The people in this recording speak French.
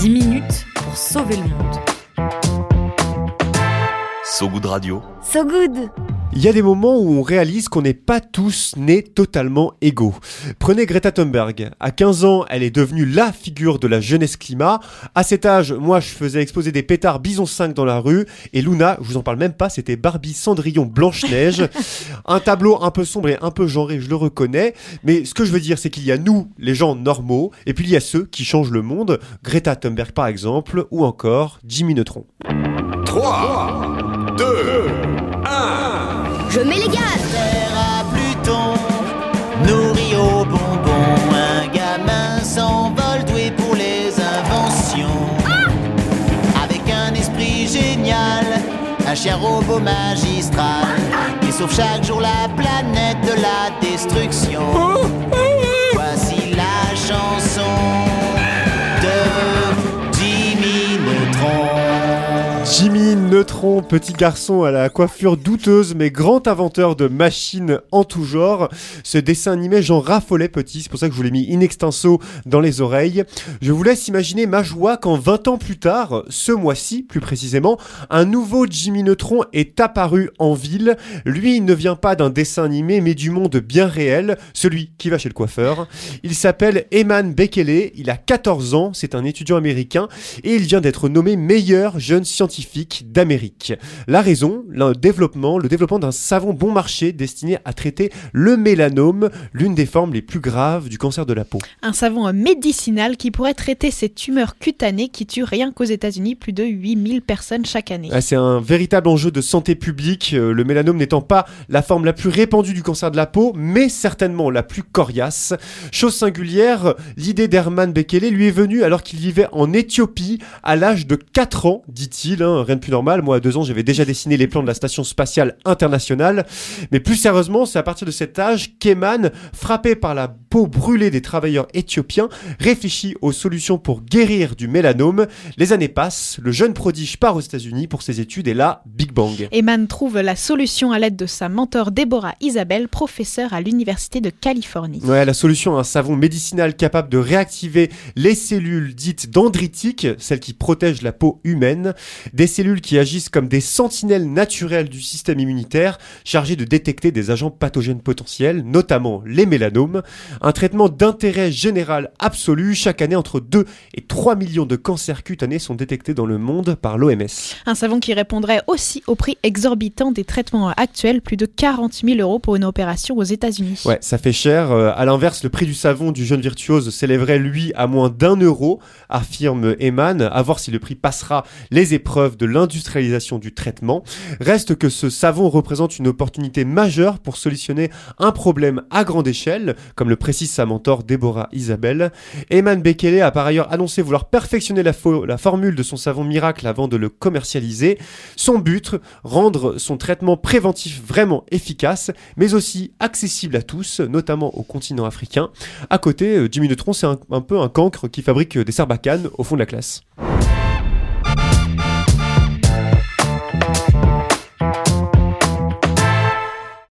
10 minutes pour sauver le monde. So Good Radio. So good Il y a des moments où on réalise qu'on n'est pas tous nés totalement égaux. Prenez Greta Thunberg. À 15 ans, elle est devenue la figure de la jeunesse climat. À cet âge, moi, je faisais exploser des pétards Bison 5 dans la rue. Et Luna, je vous en parle même pas, c'était Barbie Cendrillon Blanche-Neige. un tableau un peu sombre et un peu genré, je le reconnais. Mais ce que je veux dire, c'est qu'il y a nous, les gens normaux, et puis il y a ceux qui changent le monde. Greta Thunberg, par exemple, ou encore Jimmy Neutron. 3, 2, 1. Je mets les gaz à Pluton, nourri au bonbon, un gamin s'envole doué pour les inventions. Avec un esprit génial, un chien robot magistral, qui sauve chaque jour la planète de la destruction. Jimmy Neutron, petit garçon à la coiffure douteuse mais grand inventeur de machines en tout genre. Ce dessin animé, j'en raffolais petit, c'est pour ça que je vous l'ai mis in extenso dans les oreilles. Je vous laisse imaginer ma joie quand 20 ans plus tard, ce mois-ci plus précisément, un nouveau Jimmy Neutron est apparu en ville. Lui, il ne vient pas d'un dessin animé mais du monde bien réel, celui qui va chez le coiffeur. Il s'appelle Eman Bekele, il a 14 ans, c'est un étudiant américain et il vient d'être nommé meilleur jeune scientifique d'Amérique. La raison, le développement, le développement d'un savon bon marché destiné à traiter le mélanome, l'une des formes les plus graves du cancer de la peau. Un savon médicinal qui pourrait traiter ces tumeurs cutanées qui tuent rien qu'aux États-Unis plus de 8000 personnes chaque année. Ah, C'est un véritable enjeu de santé publique, euh, le mélanome n'étant pas la forme la plus répandue du cancer de la peau, mais certainement la plus coriace. Chose singulière, l'idée d'Herman Bekele lui est venue alors qu'il vivait en Éthiopie à l'âge de 4 ans, dit-il, hein, rien de plus normal. Moi, à 2 ans, j'avais déjà dessiné les plans de la station spatiale internationale. Mais plus sérieusement, c'est à partir de cet âge qu'Eman, frappé par la peau brûlée des travailleurs éthiopiens, réfléchit aux solutions pour guérir du mélanome. Les années passent, le jeune prodige part aux États-Unis pour ses études et là, Big Bang. Eman trouve la solution à l'aide de sa mentor Deborah Isabelle, professeure à l'Université de Californie. Ouais, la solution, un savon médicinal capable de réactiver les cellules dites dendritiques, celles qui protègent la peau humaine, des cellules qui agissent comme des sentinelles naturelles du système immunitaire, chargées de détecter des agents pathogènes potentiels, notamment les mélanomes. Un traitement d'intérêt général absolu. Chaque année, entre 2 et 3 millions de cancers cutanés sont détectés dans le monde par l'OMS. Un savon qui répondrait aussi au prix exorbitant des traitements actuels, plus de 40 000 euros pour une opération aux États-Unis. Ouais, ça fait cher. Euh, à l'inverse, le prix du savon du jeune virtuose s'élèverait, lui, à moins d'un euro, affirme Eman. À voir si le prix passera les épreuves de l'industrialisation du traitement. Reste que ce savon représente une opportunité majeure pour solutionner un problème à grande échelle, comme le précise sa mentor Deborah Isabelle. Eman Bekele a par ailleurs annoncé vouloir perfectionner la, fo- la formule de son savon miracle avant de le commercialiser. Son but, rendre son traitement préventif vraiment efficace, mais aussi accessible à tous, notamment au continent africain. À côté, euh, Jimmy Neutron, c'est un, un peu un cancre qui fabrique euh, des serbacanes au fond de la classe.